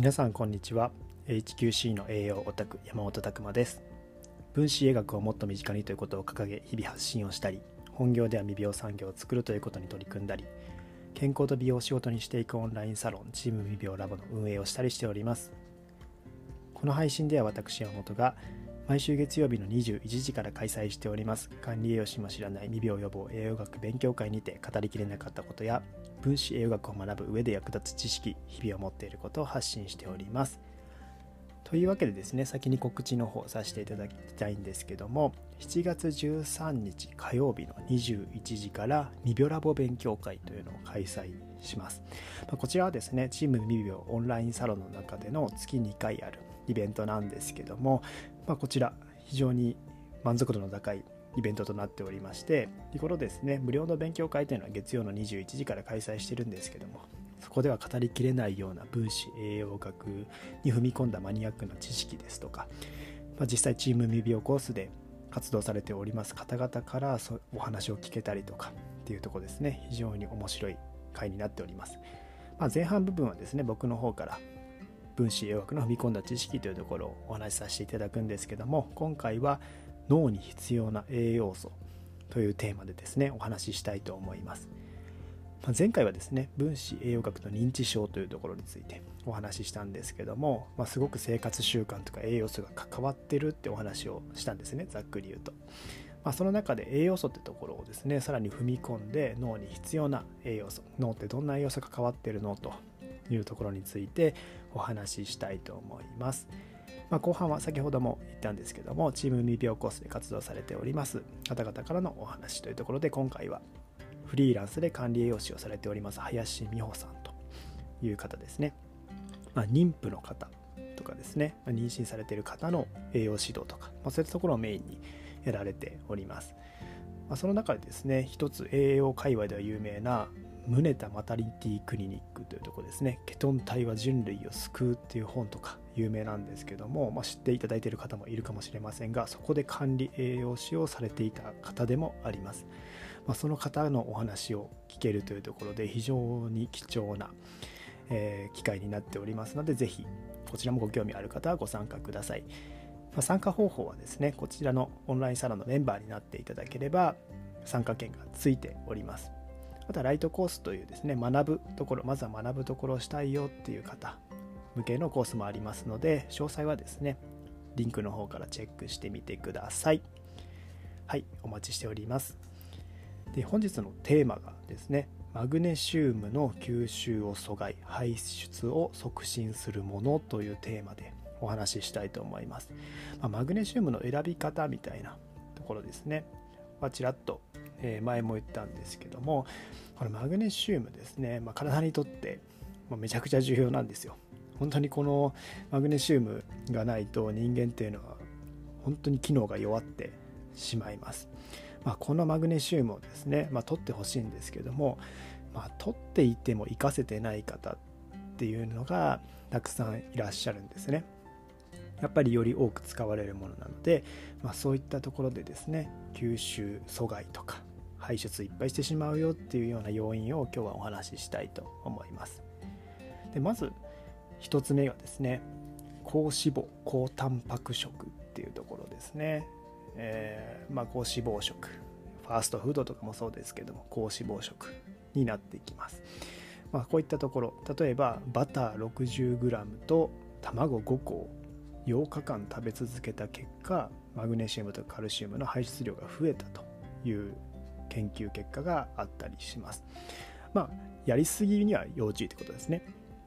皆さんこんにちは。HQC の栄養オタク山本拓馬です。分子医学をもっと身近にということを掲げ日々発信をしたり本業では未病産業を作るということに取り組んだり健康と美容を仕事にしていくオンラインサロンチーム未病ラボの運営をしたりしております。この配信では私山本が毎週月曜日の21時から開催しております。管理栄養士も知らない未病予防栄養学勉強会にて語りきれなかったことや分子栄養学を学ぶ上で役立つ知識日々を持っていることを発信しております。というわけでですね先に告知の方させていただきたいんですけども7月13日火曜日の21時から未病ラボ勉強会というのを開催します。こちらはですねチーム未病オンラインサロンの中での月2回あるイベントなんですけども、まあ、こちら非常に満足度の高いイベントとなっておりまして日頃ですね無料の勉強会というのは月曜の21時から開催してるんですけどもそこでは語りきれないような分子栄養学に踏み込んだマニアックな知識ですとか、まあ、実際チーム未病コースで活動されております方々からお話を聞けたりとかっていうとこですね非常に面白い回になっております、まあ、前半部分はですね僕の方から分子栄養学の踏み込んだ知識というところをお話しさせていただくんですけども今回は脳に必要な栄養素というテーマでですねお話ししたいと思います、ま前回はですね分子栄養学と認知症というところについてお話ししたんですけども、まあ、すごく生活習慣とか栄養素が関わってるってお話をしたんですねざっくり言うと、まあ、その中で栄養素ってところをですねさらに踏み込んで脳に必要な栄養素脳ってどんな栄養素が関わってるのというところについてお話ししたいと思います。まあ、後半は先ほども言ったんですけどもチーム未病コースで活動されております。方々からのお話というところで今回はフリーランスで管理栄養士をされております林美穂さんという方ですね、まあ、妊婦の方とかですね、まあ、妊娠されている方の栄養指導とか、まあ、そういったところをメインにやられております、まあ、その中でですね一つ栄養界隈では有名な宗田マタリティクリニックというとこですね。ケトン体は人類を救うっていう本とか有名なんですけども、まあ、知っていただいている方もいるかもしれませんがそこで管理栄養士をされていた方でもあります、まあ、その方のお話を聞けるというところで非常に貴重な、えー、機会になっておりますのでぜひこちらもご興味ある方はご参加ください、まあ、参加方法はですねこちらのオンラインサロンのメンバーになっていただければ参加券がついております。またライトコースというですね学ぶところまずは学ぶところをしたいよっていう方向けのコースもありますので詳細はですねリンクの方からチェックしてみてください。はいお待ちしております。で本日のテーマがですねマグネシウムの吸収を阻害排出を促進するものというテーマでお話ししたいと思います、まあ、マグネシウムの選び方みたいなところですね。はちらっと前も言ったんですけどもこのマグネシウムですね、まあ、体にとってめちゃくちゃ重要なんですよ。本当にこのマグネシウムがないと人間っていうのは本当に機能が弱ってしまいます、まあ、このマグネシウムをですね、まあ、取ってほしいんですけども、まあ、取っていても活かせてない方っていうのがたくさんいらっしゃるんですね。やっぱりより多く使われるものなので、まあ、そういったところでですね吸収阻害とか排出いっぱいしてしまうよっていうような要因を今日はお話ししたいと思います。でまず1つ目がですね高脂肪高タンパク食っていうところですね。えー、まあ、高脂肪食ファーストフードとかもそうですけども高脂肪食になっていきます。まあ、こういったところ例えばバター 60g と卵5個を8日間食べ続けた結果マグネシウムとカルシウムの排出量が増えたという研究結果があったりします。まあ、やりすぎには要注意ってことですね。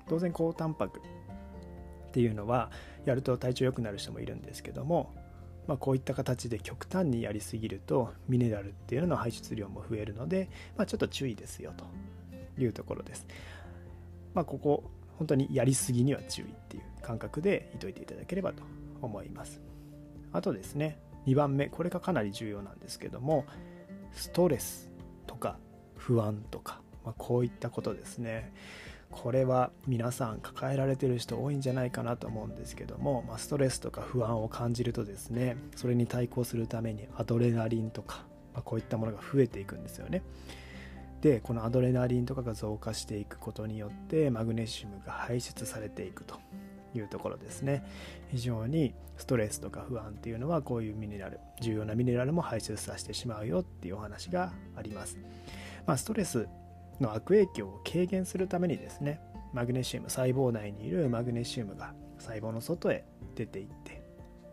当然高タンパクっていうのはやると体調良くなる人もいるんですけども、まあ、こういった形で極端にやりすぎるとミネラルっていうのの排出量も増えるので、まあ、ちょっと注意ですよというところです。まあ、ここ本当にやりすぎには注意っていう感覚でいといていただければと思います。あとですね2番目これがかなり重要なんですけどもストレスとか不安とか、まあ、こういったことですね。これは皆さん抱えられてる人多いんじゃないかなと思うんですけども、まあ、ストレスとか不安を感じるとですねそれに対抗するためにアドレナリンとか、まあ、こういったものが増えていくんですよね。でこのアドレナリンとかが増加していくことによってマグネシウムが排出されていくと。いうところですね。非常にストレスとか不安っていうのはこういうミネラル重要なミネラルも排出させてしまうよっていうお話があります、まあ、ストレスの悪影響を軽減するためにですねマグネシウム細胞内にいるマグネシウムが細胞の外へ出ていって、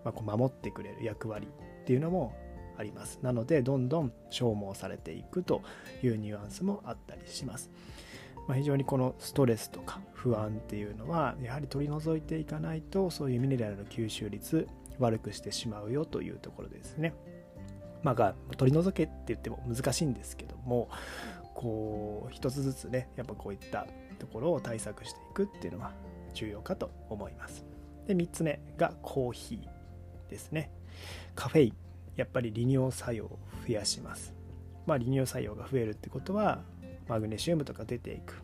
まあ、こう守ってくれる役割っていうのもあります。なのでどんどん消耗されていくというニュアンスもあったりします、まあ、非常にこのストレスとか不安っていうのはやはり取り除いていかないとそういうミネラルの吸収率悪くしてしまうよというところですね。まあが取り除けって言っても難しいんですけどもこう一つずつねやっぱこういったところを対策していくっていうのは重要かと思います。で3つ目がコーヒーですね。カフェイン。やっぱり利尿作用を増やします。まあ、利尿作用が増えるってことはマグネシウムとか出ていく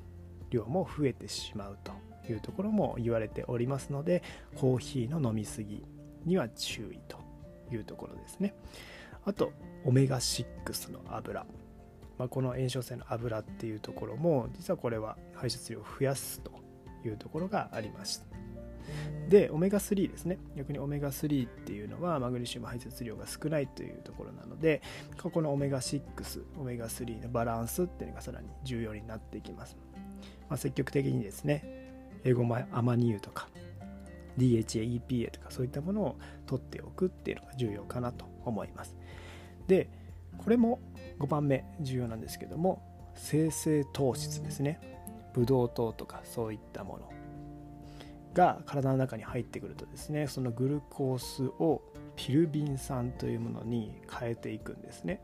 量も増えてしまうというところも言われておりますのでコーヒーの飲みすぎには注意というところですね。あとオメガ6の油、まあ、この炎症性の油っていうところも実はこれは排出量を増やすというところがありました。でオメガ3ですね。逆にオメガ3っていうのはマグネシウム排泄量が少ないというところなのでここのオメガ6オメガ3のバランスっていうのがさらに重要になっていきます、まあ、積極的にですねエゴマアマニ油とか DHA、EPA とかそういったものを取っておくっていうのが重要かなと思います。でこれも5番目重要なんですけども生成糖質ですね。ブドウ糖とかそういったもの。が体の中に入ってくるとですねそのグルコースをピルビン酸というものに変えていくんですね、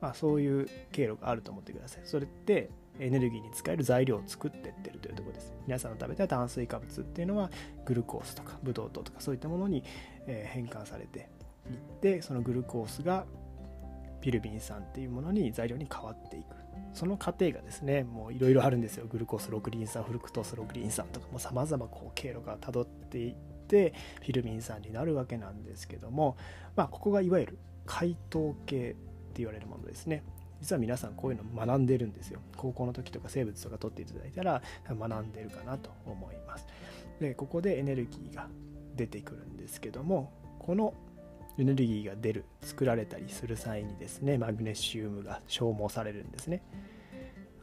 まあ、そういう経路があると思ってください。それってエネルギーに使える材料を作ってってるというところです。皆さんの食べた炭水化物っていうのはグルコースとかブドウ糖とかそういったものに変換されていってそのグルコースがピルビン酸っていうものに材料に変わっていく。その過程がですねもういろいろあるんですよ。グルコース6リン酸フルクトース6リン酸とかもさまざま経路がたどっていってフィルミン酸になるわけなんですけどもまあここがいわゆる解糖系って言われるものですね。実は皆さんこういうの学んでるんですよ。高校の時とか生物とか取っていただいたら学んでるかなと思います。でここでエネルギーが出てくるんですけどもこのエネルギーが出る作られたりする際にですねマグネシウムが消耗されるんですね。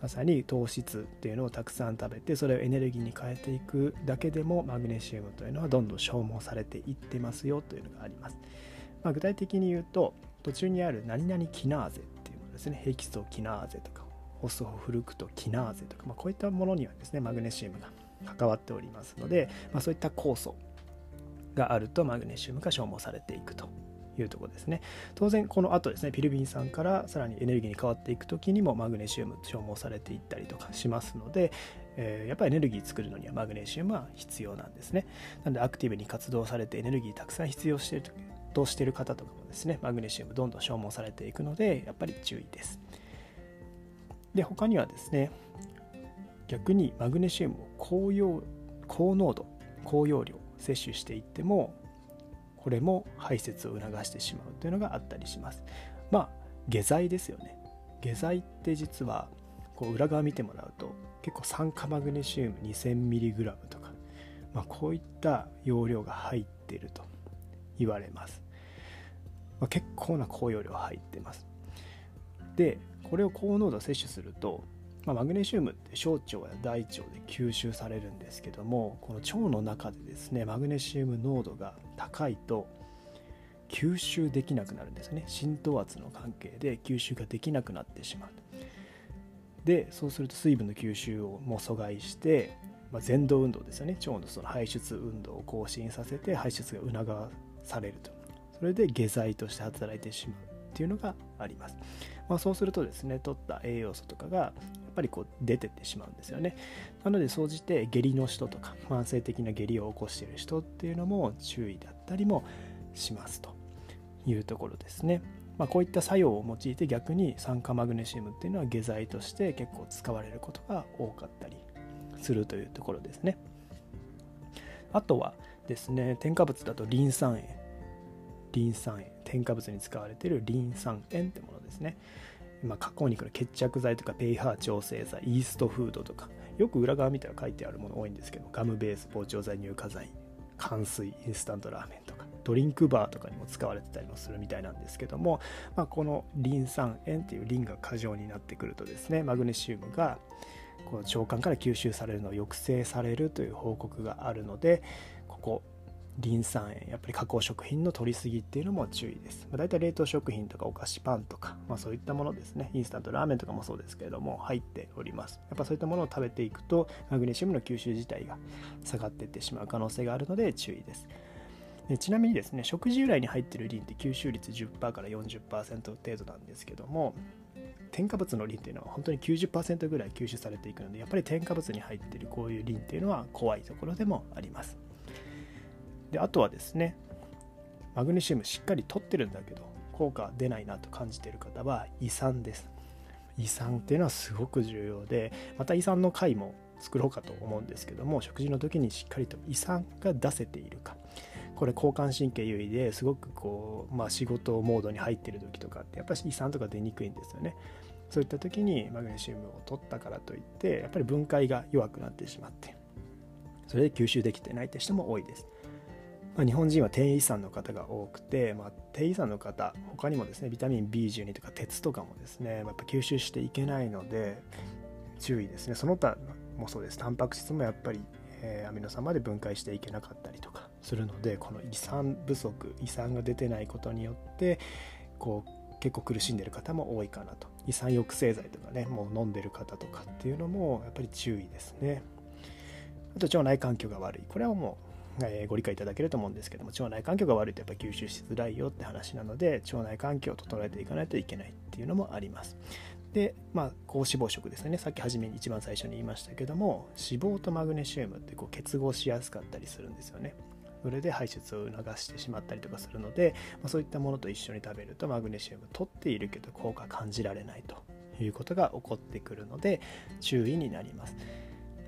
まさに糖質っていうのをたくさん食べてそれをエネルギーに変えていくだけでもマグネシウムというのはどんどん消耗されていってますよというのがあります、まあ、具体的に言うと途中にある何々キナーゼっていうものですね。ヘキソキナーゼとかホスホフルクトキナーゼとか、まあ、こういったものにはですねマグネシウムが関わっておりますので、まあ、そういった酵素があるとマグネシウムが消耗されていくと。いうとこですね。当然この後ですねピルビン酸からさらにエネルギーに変わっていく時にもマグネシウム消耗されていったりとかしますので、えー、やっぱりエネルギー作るのにはマグネシウムは必要なんですね。なのでアクティブに活動されてエネルギーたくさん必要しているとしてる方とかもですねマグネシウムどんどん消耗されていくのでやっぱり注意です。で他にはですね逆にマグネシウムを高用高濃度高容量摂取していってもこれも排泄を促してしまうというのがあったりします。まあ下剤ですよね。下剤って実はこう裏側見てもらうと結構酸化マグネシウム 2000mg とか、まあ、こういった容量が入っていると言われます、まあ、結構な高容量入ってます。でこれを高濃度摂取するとまあ、マグネシウムって小腸や大腸で吸収されるんですけどもこの腸の中でですねマグネシウム濃度が高いと吸収できなくなるんですね。浸透圧の関係で吸収ができなくなってしまう。でそうすると水分の吸収をも阻害して、まあ、前動運動ですよね。腸のその排出運動を更新させて排出が促されると。それで下剤として働いてしまうっていうのがあります、まあ、そうするとですね取った栄養素とかがぱりこう出てってしまうんですよね。なので総じて下痢の人とか慢性的な下痢を起こしている人っていうのも注意だったりもしますというところですね。まあ、こういった作用を用いて逆に酸化マグネシウムっていうのは下剤として結構使われることが多かったりするというところですね。あとはですね添加物だとリン酸塩。リン酸塩。添加物に使われているリン酸塩ってものですね。まあ、加工肉の決着剤とかペイハー調整剤イーストフードとかよく裏側見たら書いてあるもの多いんですけどガムベース膨張剤乳化剤乾水インスタントラーメンとかドリンクバーとかにも使われてたりもするみたいなんですけども、まあ、このリン酸塩っていうリンが過剰になってくるとですねマグネシウムがこの腸管から吸収されるのを抑制されるという報告があるのでここリン酸塩やっぱり加工食品の摂りすぎっていうのも注意です、まあ、大体冷凍食品とかお菓子パンとか、まあ、そういったものですね。インスタントラーメンとかもそうですけれども入っております。やっぱそういったものを食べていくとマグネシウムの吸収自体が下がっていってしまう可能性があるので注意です。でちなみにですね食事由来に入ってるリンって吸収率10%から40%程度なんですけども添加物のリンっていうのは本当に90%ぐらい吸収されていくのでやっぱり添加物に入ってるこういうリンっていうのは怖いところでもあります。であとはですねマグネシウムしっかり取ってるんだけど効果出ないなと感じてる方は胃酸です。胃酸っていうのはすごく重要でまた胃酸の回も作ろうかと思うんですけども食事の時にしっかりと胃酸が出せているか。これ交感神経優位ですごくこう、まあ、仕事モードに入ってる時とかってやっぱり胃酸とか出にくいんですよね。そういった時にマグネシウムを取ったからといってやっぱり分解が弱くなってしまってそれで吸収できてないって人も多いです。まあ、日本人は低遺産の方が多くて、まあ、低遺産の方他にもですねビタミン B12 とか鉄とかもですねやっぱ吸収していけないので注意ですね。その他もそうです。タンパク質もやっぱり、えー、アミノ酸まで分解していけなかったりとかするのでこの胃酸不足胃酸が出てないことによってこう結構苦しんでる方も多いかなと。胃酸抑制剤とかねもう飲んでる方とかっていうのもやっぱり注意ですね。あと腸内環境が悪い。これはもうえご理解いただけると思うんですけども腸内環境が悪いとやっぱ吸収しづらいよって話なので腸内環境を整えていかないといけないっていうのもあります。でまあ高脂肪食ですね。さっき初めに一番最初に言いましたけども脂肪とマグネシウムってこう結合しやすかったりするんですよね。それで排出を促してしまったりとかするので、ま、そういったものと一緒に食べるとマグネシウム取っているけど効果感じられないということが起こってくるので注意になります。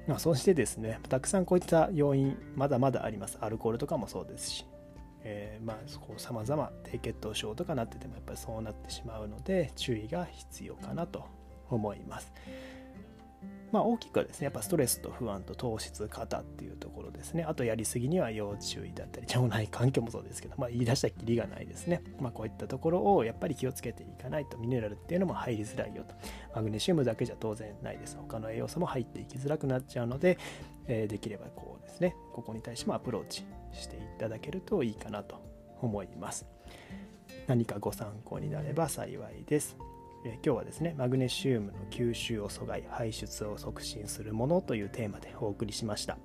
まあ、そしてですね、たくさんこういった要因、まだまだあります。アルコールとかもそうですし、えー、まあ、さまざま低血糖症とかなっててもやっぱりそうなってしまうので、注意が必要かなと思います。まあ、大きくはですねやっぱストレスと不安と糖質型っていうところですね。あとやりすぎには要注意だったり腸内環境もそうですけど、まあ、言い出したきりがないですね、まあ、こういったところをやっぱり気をつけていかないとミネラルっていうのも入りづらいよと。マグネシウムだけじゃ当然ないです。他の栄養素も入っていきづらくなっちゃうので、えー、できればこうですねここに対してもアプローチしていただけるといいかなと思います何かご参考になれば幸いですえ今日はですねマグネシウムの吸収を阻害排出を促進するものというテーマでお送りしました。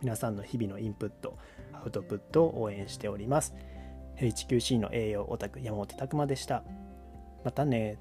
皆さんの日々のインプットアウトプットを応援しております。HQC の栄養オタク山本拓真でした。またね